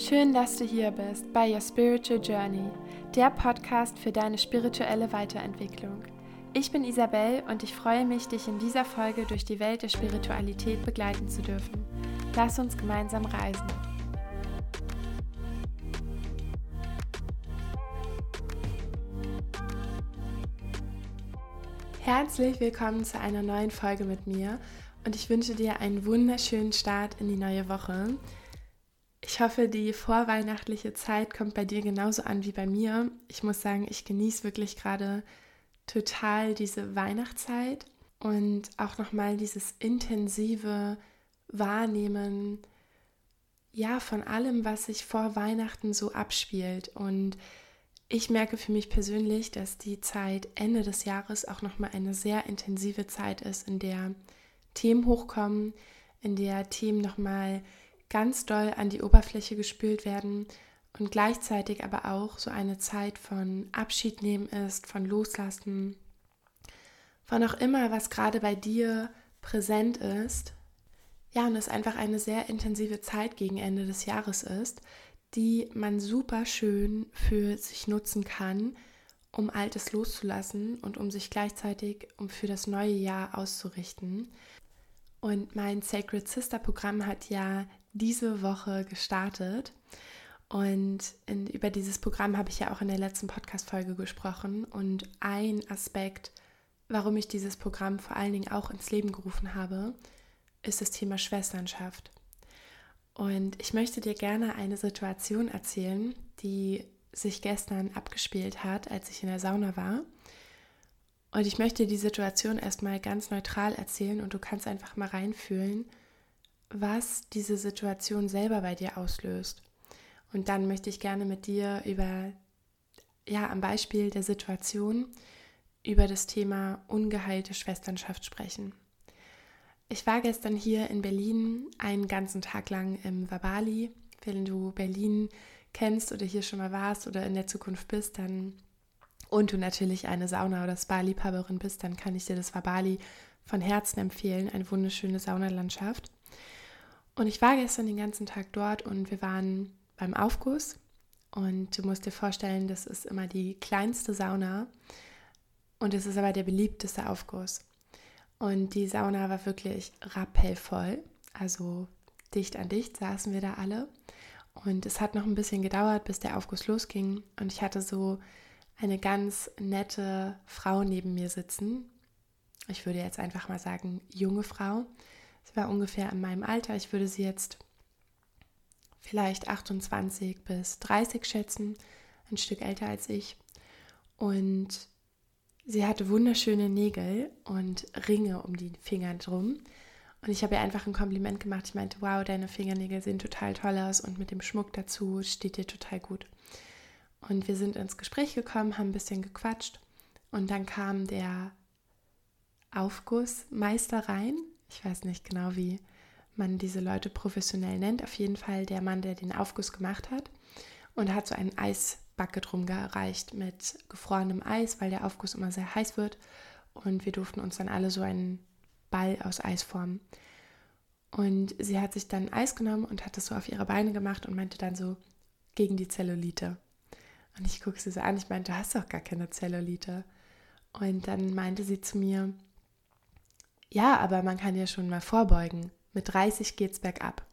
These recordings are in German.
Schön, dass du hier bist bei Your Spiritual Journey, der Podcast für deine spirituelle Weiterentwicklung. Ich bin Isabel und ich freue mich, dich in dieser Folge durch die Welt der Spiritualität begleiten zu dürfen. Lass uns gemeinsam reisen. Herzlich willkommen zu einer neuen Folge mit mir und ich wünsche dir einen wunderschönen Start in die neue Woche. Ich hoffe, die vorweihnachtliche Zeit kommt bei dir genauso an wie bei mir. Ich muss sagen, ich genieße wirklich gerade total diese Weihnachtszeit und auch nochmal dieses intensive Wahrnehmen, ja, von allem, was sich vor Weihnachten so abspielt. Und ich merke für mich persönlich, dass die Zeit Ende des Jahres auch nochmal eine sehr intensive Zeit ist, in der Themen hochkommen, in der Themen nochmal ganz doll an die Oberfläche gespült werden und gleichzeitig aber auch so eine Zeit von Abschied nehmen ist, von Loslassen, von auch immer, was gerade bei dir präsent ist. Ja, und es einfach eine sehr intensive Zeit gegen Ende des Jahres ist, die man super schön für sich nutzen kann, um Altes loszulassen und um sich gleichzeitig um für das neue Jahr auszurichten. Und mein Sacred Sister Programm hat ja diese Woche gestartet. Und in, über dieses Programm habe ich ja auch in der letzten Podcast-Folge gesprochen. Und ein Aspekt, warum ich dieses Programm vor allen Dingen auch ins Leben gerufen habe, ist das Thema Schwesternschaft. Und ich möchte dir gerne eine Situation erzählen, die sich gestern abgespielt hat, als ich in der Sauna war. Und ich möchte die Situation erstmal ganz neutral erzählen und du kannst einfach mal reinfühlen, was diese Situation selber bei dir auslöst. Und dann möchte ich gerne mit dir über, ja, am Beispiel der Situation über das Thema ungeheilte Schwesternschaft sprechen. Ich war gestern hier in Berlin einen ganzen Tag lang im Wabali. Wenn du Berlin kennst oder hier schon mal warst oder in der Zukunft bist, dann und du natürlich eine Sauna- oder Spa-Liebhaberin bist, dann kann ich dir das Wabali von Herzen empfehlen. Eine wunderschöne Saunalandschaft. Und ich war gestern den ganzen Tag dort und wir waren beim Aufguss. Und du musst dir vorstellen, das ist immer die kleinste Sauna und es ist aber der beliebteste Aufguss. Und die Sauna war wirklich rappellvoll, also dicht an dicht saßen wir da alle. Und es hat noch ein bisschen gedauert, bis der Aufguss losging. Und ich hatte so eine ganz nette Frau neben mir sitzen. Ich würde jetzt einfach mal sagen, junge Frau. Sie war ungefähr in meinem Alter. Ich würde sie jetzt vielleicht 28 bis 30 schätzen, ein Stück älter als ich. Und sie hatte wunderschöne Nägel und Ringe um die Finger drum. Und ich habe ihr einfach ein Kompliment gemacht. Ich meinte, wow, deine Fingernägel sehen total toll aus und mit dem Schmuck dazu steht dir total gut. Und wir sind ins Gespräch gekommen, haben ein bisschen gequatscht und dann kam der Aufgussmeister rein ich weiß nicht genau, wie man diese Leute professionell nennt. Auf jeden Fall der Mann, der den Aufguss gemacht hat und hat so einen Eisbucket rumgereicht mit gefrorenem Eis, weil der Aufguss immer sehr heiß wird. Und wir durften uns dann alle so einen Ball aus Eis formen. Und sie hat sich dann Eis genommen und hat das so auf ihre Beine gemacht und meinte dann so gegen die Zellulite. Und ich gucke sie so an, ich meinte, du hast doch gar keine Zellulite. Und dann meinte sie zu mir, ja, aber man kann ja schon mal vorbeugen. Mit 30 geht's bergab.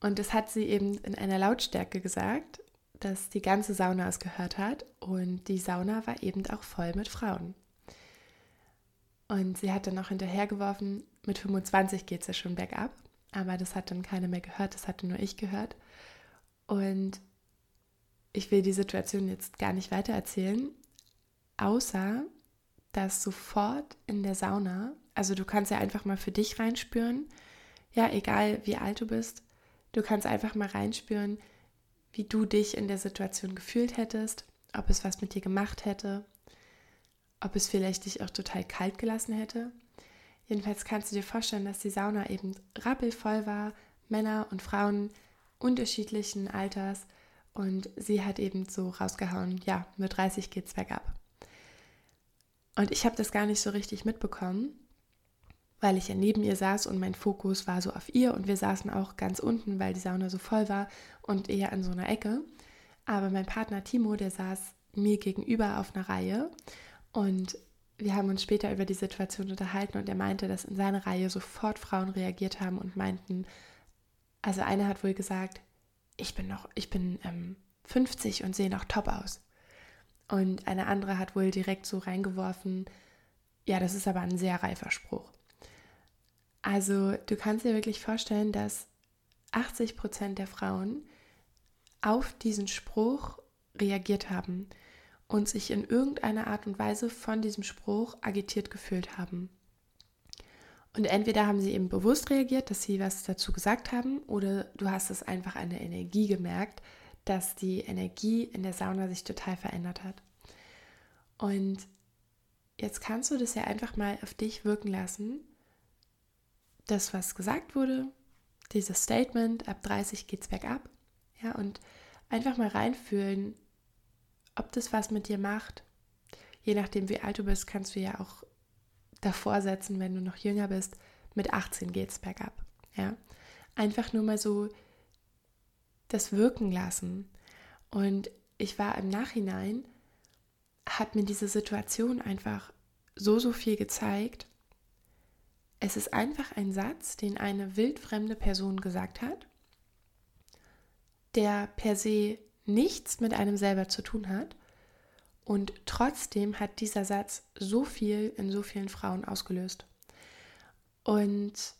Und das hat sie eben in einer Lautstärke gesagt, dass die ganze Sauna es gehört hat. Und die Sauna war eben auch voll mit Frauen. Und sie hat dann noch hinterhergeworfen, mit 25 geht es ja schon bergab. Aber das hat dann keiner mehr gehört, das hatte nur ich gehört. Und ich will die Situation jetzt gar nicht weiter erzählen, außer dass sofort in der Sauna, also du kannst ja einfach mal für dich reinspüren, ja, egal wie alt du bist, du kannst einfach mal reinspüren, wie du dich in der Situation gefühlt hättest, ob es was mit dir gemacht hätte, ob es vielleicht dich auch total kalt gelassen hätte. Jedenfalls kannst du dir vorstellen, dass die Sauna eben rappelvoll war, Männer und Frauen unterschiedlichen Alters und sie hat eben so rausgehauen, ja, mit 30 geht's bergab. Und ich habe das gar nicht so richtig mitbekommen, weil ich ja neben ihr saß und mein Fokus war so auf ihr und wir saßen auch ganz unten, weil die Sauna so voll war und eher an so einer Ecke. Aber mein Partner Timo, der saß mir gegenüber auf einer Reihe und wir haben uns später über die Situation unterhalten und er meinte, dass in seiner Reihe sofort Frauen reagiert haben und meinten, also eine hat wohl gesagt, ich bin noch, ich bin ähm, 50 und sehe noch top aus. Und eine andere hat wohl direkt so reingeworfen, ja, das ist aber ein sehr reifer Spruch. Also du kannst dir wirklich vorstellen, dass 80 Prozent der Frauen auf diesen Spruch reagiert haben und sich in irgendeiner Art und Weise von diesem Spruch agitiert gefühlt haben. Und entweder haben sie eben bewusst reagiert, dass sie was dazu gesagt haben, oder du hast es einfach an der Energie gemerkt, dass die Energie in der Sauna sich total verändert hat. Und jetzt kannst du das ja einfach mal auf dich wirken lassen. Das, was gesagt wurde, dieses Statement, ab 30 geht's bergab. Ja, und einfach mal reinfühlen, ob das was mit dir macht. Je nachdem, wie alt du bist, kannst du ja auch davor setzen, wenn du noch jünger bist. Mit 18 geht's bergab. Ja, einfach nur mal so das wirken lassen. Und ich war im Nachhinein, hat mir diese Situation einfach so, so viel gezeigt. Es ist einfach ein Satz, den eine wildfremde Person gesagt hat, der per se nichts mit einem selber zu tun hat. Und trotzdem hat dieser Satz so viel in so vielen Frauen ausgelöst. Und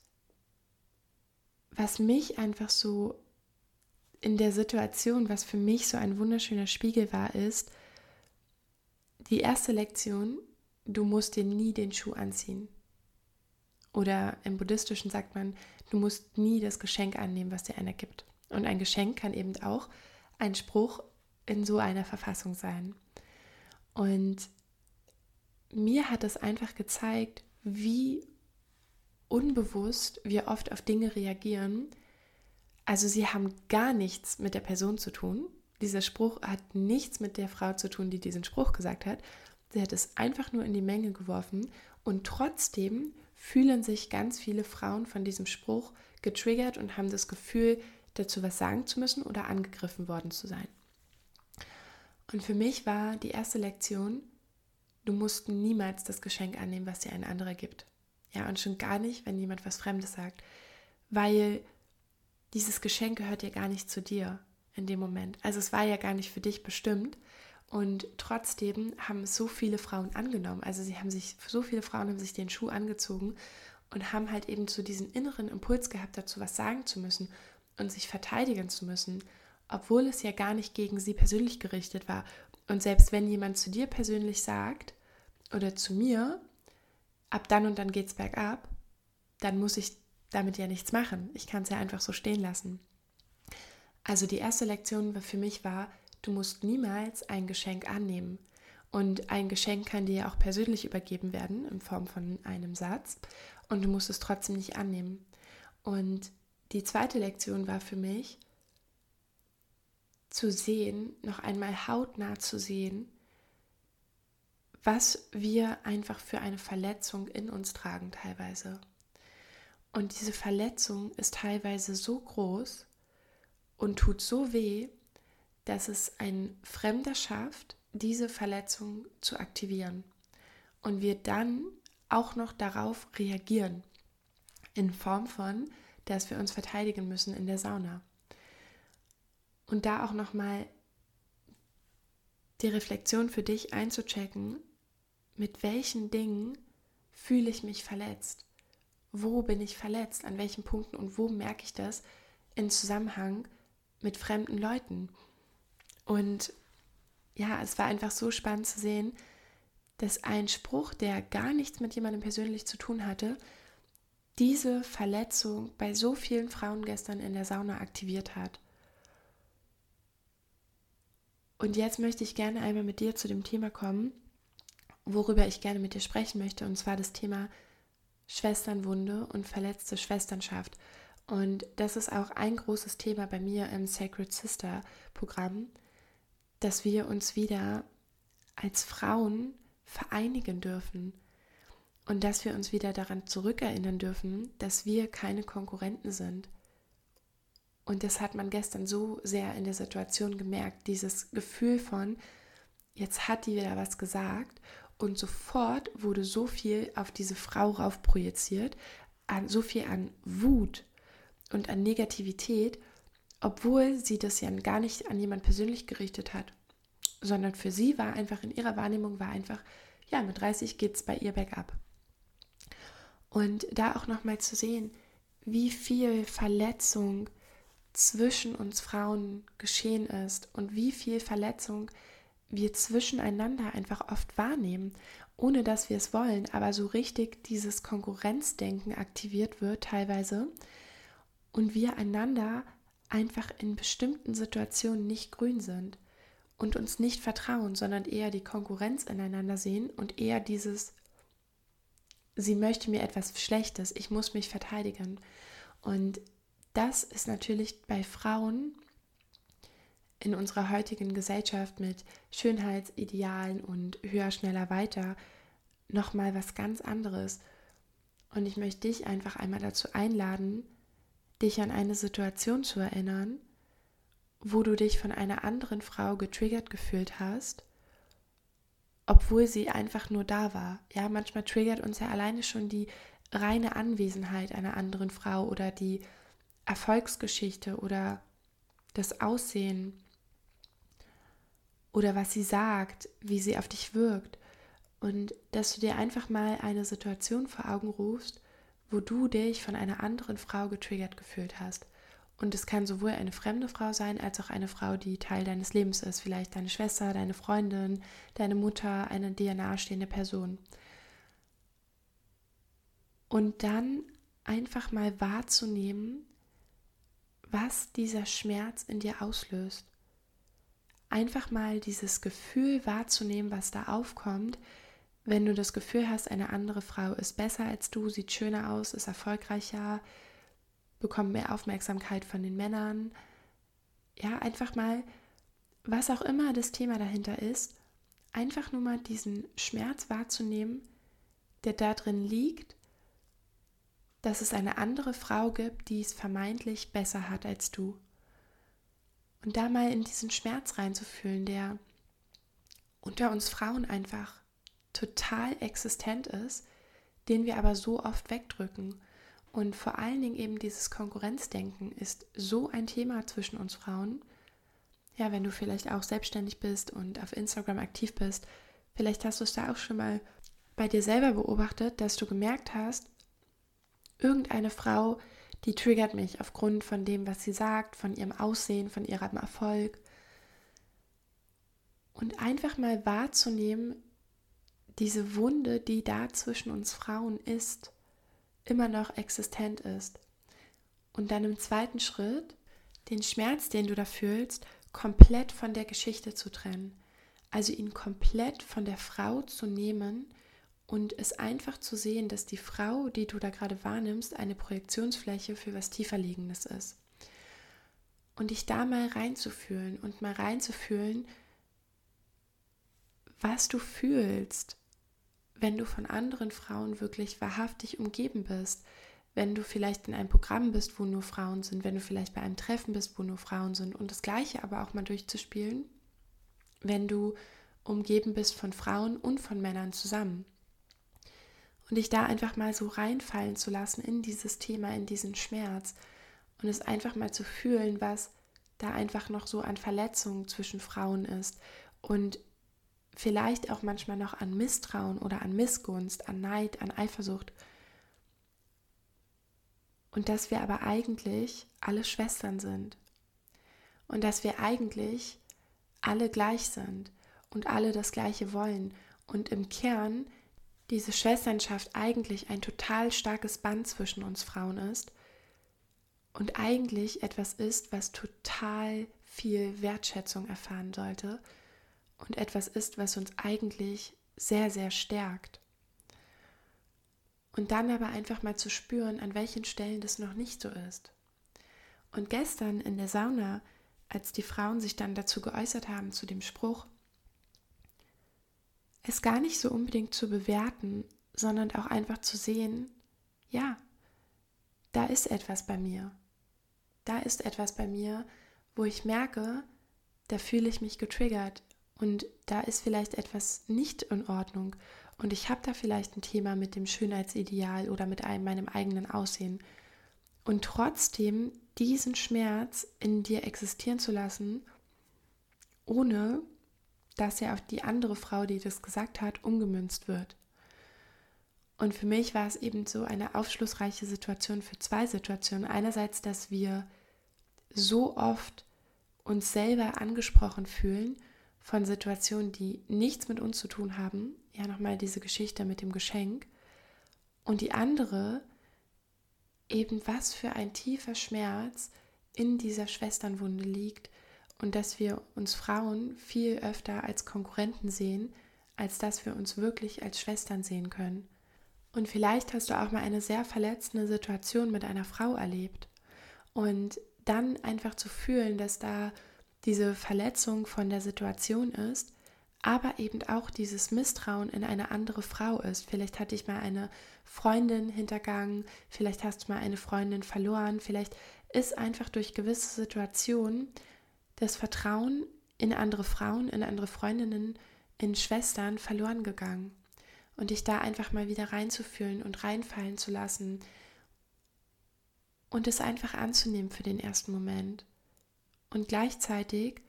was mich einfach so in der Situation, was für mich so ein wunderschöner Spiegel war, ist, die erste Lektion, du musst dir nie den Schuh anziehen. Oder im Buddhistischen sagt man, du musst nie das Geschenk annehmen, was dir einer gibt. Und ein Geschenk kann eben auch ein Spruch in so einer Verfassung sein. Und mir hat es einfach gezeigt, wie unbewusst wir oft auf Dinge reagieren. Also sie haben gar nichts mit der Person zu tun. Dieser Spruch hat nichts mit der Frau zu tun, die diesen Spruch gesagt hat. Sie hat es einfach nur in die Menge geworfen und trotzdem fühlen sich ganz viele Frauen von diesem Spruch getriggert und haben das Gefühl, dazu was sagen zu müssen oder angegriffen worden zu sein. Und für mich war die erste Lektion, du musst niemals das Geschenk annehmen, was dir ein anderer gibt. Ja, und schon gar nicht, wenn jemand was Fremdes sagt, weil dieses Geschenk gehört ja gar nicht zu dir in dem Moment. Also es war ja gar nicht für dich bestimmt. Und trotzdem haben es so viele Frauen angenommen. Also sie haben sich, so viele Frauen haben sich den Schuh angezogen und haben halt eben so diesen inneren Impuls gehabt, dazu was sagen zu müssen und sich verteidigen zu müssen, obwohl es ja gar nicht gegen sie persönlich gerichtet war. Und selbst wenn jemand zu dir persönlich sagt oder zu mir, ab dann und dann geht's bergab, dann muss ich damit ja nichts machen. Ich kann es ja einfach so stehen lassen. Also die erste Lektion für mich war, du musst niemals ein Geschenk annehmen. Und ein Geschenk kann dir ja auch persönlich übergeben werden in Form von einem Satz. Und du musst es trotzdem nicht annehmen. Und die zweite Lektion war für mich, zu sehen, noch einmal hautnah zu sehen, was wir einfach für eine Verletzung in uns tragen teilweise. Und diese Verletzung ist teilweise so groß und tut so weh, dass es ein Fremder schafft, diese Verletzung zu aktivieren. Und wir dann auch noch darauf reagieren. In Form von, dass wir uns verteidigen müssen in der Sauna. Und da auch nochmal die Reflexion für dich einzuchecken, mit welchen Dingen fühle ich mich verletzt? Wo bin ich verletzt? An welchen Punkten und wo merke ich das in Zusammenhang mit fremden Leuten? Und ja, es war einfach so spannend zu sehen, dass ein Spruch, der gar nichts mit jemandem persönlich zu tun hatte, diese Verletzung bei so vielen Frauen gestern in der Sauna aktiviert hat. Und jetzt möchte ich gerne einmal mit dir zu dem Thema kommen, worüber ich gerne mit dir sprechen möchte, und zwar das Thema Schwesternwunde und verletzte Schwesternschaft. Und das ist auch ein großes Thema bei mir im Sacred Sister Programm, dass wir uns wieder als Frauen vereinigen dürfen Und dass wir uns wieder daran zurückerinnern dürfen, dass wir keine Konkurrenten sind. Und das hat man gestern so sehr in der Situation gemerkt, dieses Gefühl von, jetzt hat die wieder was gesagt und sofort wurde so viel auf diese Frau rauf projiziert, an, so viel an Wut und an Negativität, obwohl sie das ja gar nicht an jemand persönlich gerichtet hat, sondern für sie war einfach in ihrer Wahrnehmung war einfach, ja, mit 30 geht es bei ihr bergab. Und da auch nochmal zu sehen, wie viel Verletzung zwischen uns Frauen geschehen ist und wie viel Verletzung wir zwischeneinander einfach oft wahrnehmen, ohne dass wir es wollen, aber so richtig dieses Konkurrenzdenken aktiviert wird teilweise und wir einander einfach in bestimmten Situationen nicht grün sind und uns nicht vertrauen, sondern eher die Konkurrenz ineinander sehen und eher dieses, sie möchte mir etwas Schlechtes, ich muss mich verteidigen. Und das ist natürlich bei Frauen in unserer heutigen Gesellschaft mit Schönheitsidealen und höher, schneller, weiter nochmal was ganz anderes. Und ich möchte dich einfach einmal dazu einladen, dich an eine Situation zu erinnern, wo du dich von einer anderen Frau getriggert gefühlt hast, obwohl sie einfach nur da war. Ja, manchmal triggert uns ja alleine schon die reine Anwesenheit einer anderen Frau oder die Erfolgsgeschichte oder das Aussehen oder was sie sagt, wie sie auf dich wirkt. Und dass du dir einfach mal eine Situation vor Augen rufst, wo du dich von einer anderen Frau getriggert gefühlt hast. Und es kann sowohl eine fremde Frau sein, als auch eine Frau, die Teil deines Lebens ist. Vielleicht deine Schwester, deine Freundin, deine Mutter, eine dir nahestehende Person. Und dann einfach mal wahrzunehmen, was dieser Schmerz in dir auslöst. Einfach mal dieses Gefühl wahrzunehmen, was da aufkommt, wenn du das Gefühl hast, eine andere Frau ist besser als du, sieht schöner aus, ist erfolgreicher, bekommt mehr Aufmerksamkeit von den Männern. Ja, einfach mal, was auch immer das Thema dahinter ist, einfach nur mal diesen Schmerz wahrzunehmen, der da drin liegt dass es eine andere Frau gibt, die es vermeintlich besser hat als du. Und da mal in diesen Schmerz reinzufühlen, der unter uns Frauen einfach total existent ist, den wir aber so oft wegdrücken. Und vor allen Dingen eben dieses Konkurrenzdenken ist so ein Thema zwischen uns Frauen. Ja, wenn du vielleicht auch selbstständig bist und auf Instagram aktiv bist, vielleicht hast du es da auch schon mal bei dir selber beobachtet, dass du gemerkt hast, irgendeine Frau, die triggert mich aufgrund von dem, was sie sagt, von ihrem Aussehen, von ihrem Erfolg. Und einfach mal wahrzunehmen, diese Wunde, die da zwischen uns Frauen ist, immer noch existent ist. Und dann im zweiten Schritt den Schmerz, den du da fühlst, komplett von der Geschichte zu trennen. Also ihn komplett von der Frau zu nehmen und es einfach zu sehen, dass die Frau, die du da gerade wahrnimmst, eine Projektionsfläche für was tieferliegendes ist. Und dich da mal reinzufühlen und mal reinzufühlen, was du fühlst, wenn du von anderen Frauen wirklich wahrhaftig umgeben bist, wenn du vielleicht in einem Programm bist, wo nur Frauen sind, wenn du vielleicht bei einem Treffen bist, wo nur Frauen sind. Und das gleiche aber auch mal durchzuspielen, wenn du umgeben bist von Frauen und von Männern zusammen und dich da einfach mal so reinfallen zu lassen in dieses Thema, in diesen Schmerz und es einfach mal zu fühlen, was da einfach noch so an Verletzungen zwischen Frauen ist und vielleicht auch manchmal noch an Misstrauen oder an Missgunst, an Neid, an Eifersucht. Und dass wir aber eigentlich alle Schwestern sind und dass wir eigentlich alle gleich sind und alle das Gleiche wollen und im Kern diese Schwesternschaft eigentlich ein total starkes Band zwischen uns Frauen ist und eigentlich etwas ist, was total viel Wertschätzung erfahren sollte und etwas ist, was uns eigentlich sehr, sehr stärkt. Und dann aber einfach mal zu spüren, an welchen Stellen das noch nicht so ist. Und gestern in der Sauna, als die Frauen sich dann dazu geäußert haben, zu dem Spruch, es gar nicht so unbedingt zu bewerten, sondern auch einfach zu sehen, ja, da ist etwas bei mir. Da ist etwas bei mir, wo ich merke, da fühle ich mich getriggert und da ist vielleicht etwas nicht in Ordnung und ich habe da vielleicht ein Thema mit dem Schönheitsideal oder mit einem, meinem eigenen Aussehen. Und trotzdem diesen Schmerz in dir existieren zu lassen, ohne dass er auf die andere Frau, die das gesagt hat, umgemünzt wird. Und für mich war es eben so eine aufschlussreiche Situation für zwei Situationen. Einerseits, dass wir so oft uns selber angesprochen fühlen von Situationen, die nichts mit uns zu tun haben. Ja, nochmal diese Geschichte mit dem Geschenk. Und die andere, eben was für ein tiefer Schmerz in dieser Schwesternwunde liegt und dass wir uns Frauen viel öfter als Konkurrenten sehen, als dass wir uns wirklich als Schwestern sehen können. Und vielleicht hast du auch mal eine sehr verletzende Situation mit einer Frau erlebt. Und dann einfach zu fühlen, dass da diese Verletzung von der Situation ist, aber eben auch dieses Misstrauen in eine andere Frau ist. Vielleicht hatte ich mal eine Freundin hintergangen, vielleicht hast du mal eine Freundin verloren, vielleicht ist einfach durch gewisse Situationen das Vertrauen in andere Frauen, in andere Freundinnen, in Schwestern verloren gegangen und dich da einfach mal wieder reinzufühlen und reinfallen zu lassen und es einfach anzunehmen für den ersten Moment und gleichzeitig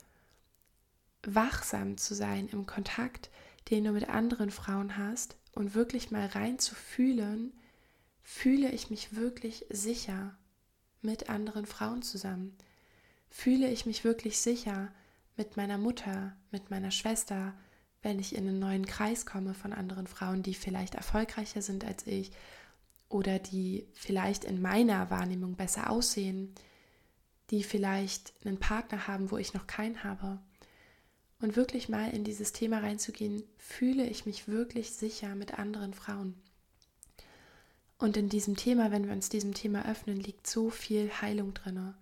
wachsam zu sein im Kontakt, den du mit anderen Frauen hast und wirklich mal reinzufühlen, fühle ich mich wirklich sicher mit anderen Frauen zusammen? Fühle ich mich wirklich sicher mit meiner Mutter, mit meiner Schwester, wenn ich in einen neuen Kreis komme von anderen Frauen, die vielleicht erfolgreicher sind als ich oder die vielleicht in meiner Wahrnehmung besser aussehen, die vielleicht einen Partner haben, wo ich noch keinen habe. Und wirklich mal in dieses Thema reinzugehen, fühle ich mich wirklich sicher mit anderen Frauen. Und in diesem Thema, wenn wir uns diesem Thema öffnen, liegt so viel Heilung drin.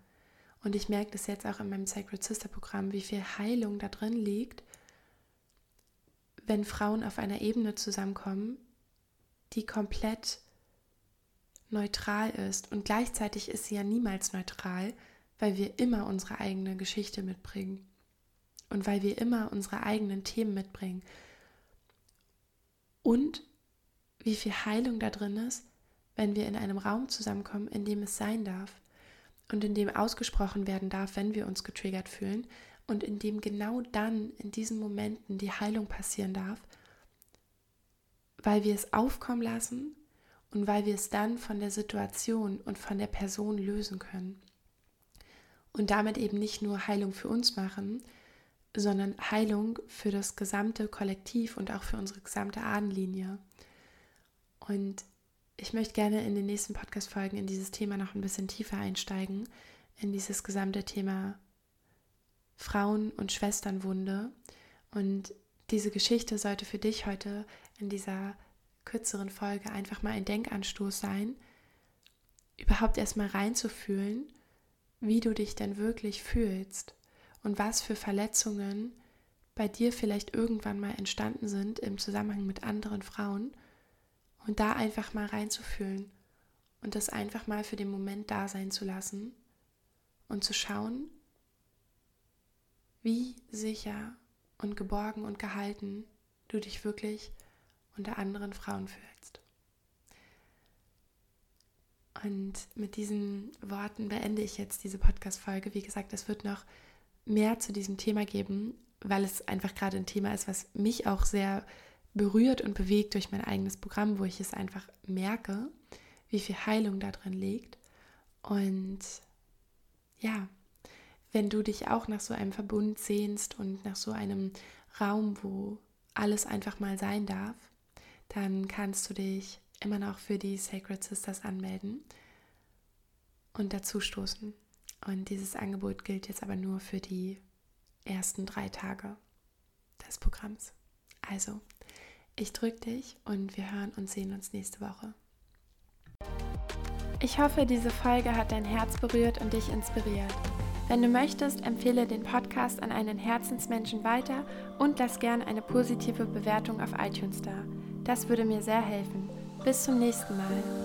Und ich merke das jetzt auch in meinem Sacred Sister Programm, wie viel Heilung da drin liegt, wenn Frauen auf einer Ebene zusammenkommen, die komplett neutral ist. Und gleichzeitig ist sie ja niemals neutral, weil wir immer unsere eigene Geschichte mitbringen. Und weil wir immer unsere eigenen Themen mitbringen. Und wie viel Heilung da drin ist, wenn wir in einem Raum zusammenkommen, in dem es sein darf und in dem ausgesprochen werden darf, wenn wir uns getriggert fühlen und in dem genau dann, in diesen Momenten, die Heilung passieren darf, weil wir es aufkommen lassen und weil wir es dann von der Situation und von der Person lösen können. Und damit eben nicht nur Heilung für uns machen, sondern Heilung für das gesamte Kollektiv und auch für unsere gesamte Ahnenlinie. Und ich möchte gerne in den nächsten Podcast-Folgen in dieses Thema noch ein bisschen tiefer einsteigen, in dieses gesamte Thema Frauen- und Schwesternwunde. Und diese Geschichte sollte für dich heute in dieser kürzeren Folge einfach mal ein Denkanstoß sein, überhaupt erstmal reinzufühlen, wie du dich denn wirklich fühlst und was für Verletzungen bei dir vielleicht irgendwann mal entstanden sind im Zusammenhang mit anderen Frauen und da einfach mal reinzufühlen und das einfach mal für den Moment da sein zu lassen und zu schauen, wie sicher und geborgen und gehalten du dich wirklich unter anderen Frauen fühlst. Und mit diesen Worten beende ich jetzt diese Podcast-Folge. Wie gesagt, es wird noch mehr zu diesem Thema geben, weil es einfach gerade ein Thema ist, was mich auch sehr berührt und bewegt durch mein eigenes Programm, wo ich es einfach merke, wie viel Heilung da drin liegt. Und ja, wenn du dich auch nach so einem Verbund sehnst und nach so einem Raum, wo alles einfach mal sein darf, dann kannst du dich immer noch für die Sacred Sisters anmelden und dazu stoßen. Und dieses Angebot gilt jetzt aber nur für die ersten drei Tage des Programms. Also, ich drücke dich und wir hören und sehen uns nächste Woche. Ich hoffe, diese Folge hat dein Herz berührt und dich inspiriert. Wenn du möchtest, empfehle den Podcast an einen Herzensmenschen weiter und lass gern eine positive Bewertung auf iTunes da. Das würde mir sehr helfen. Bis zum nächsten Mal.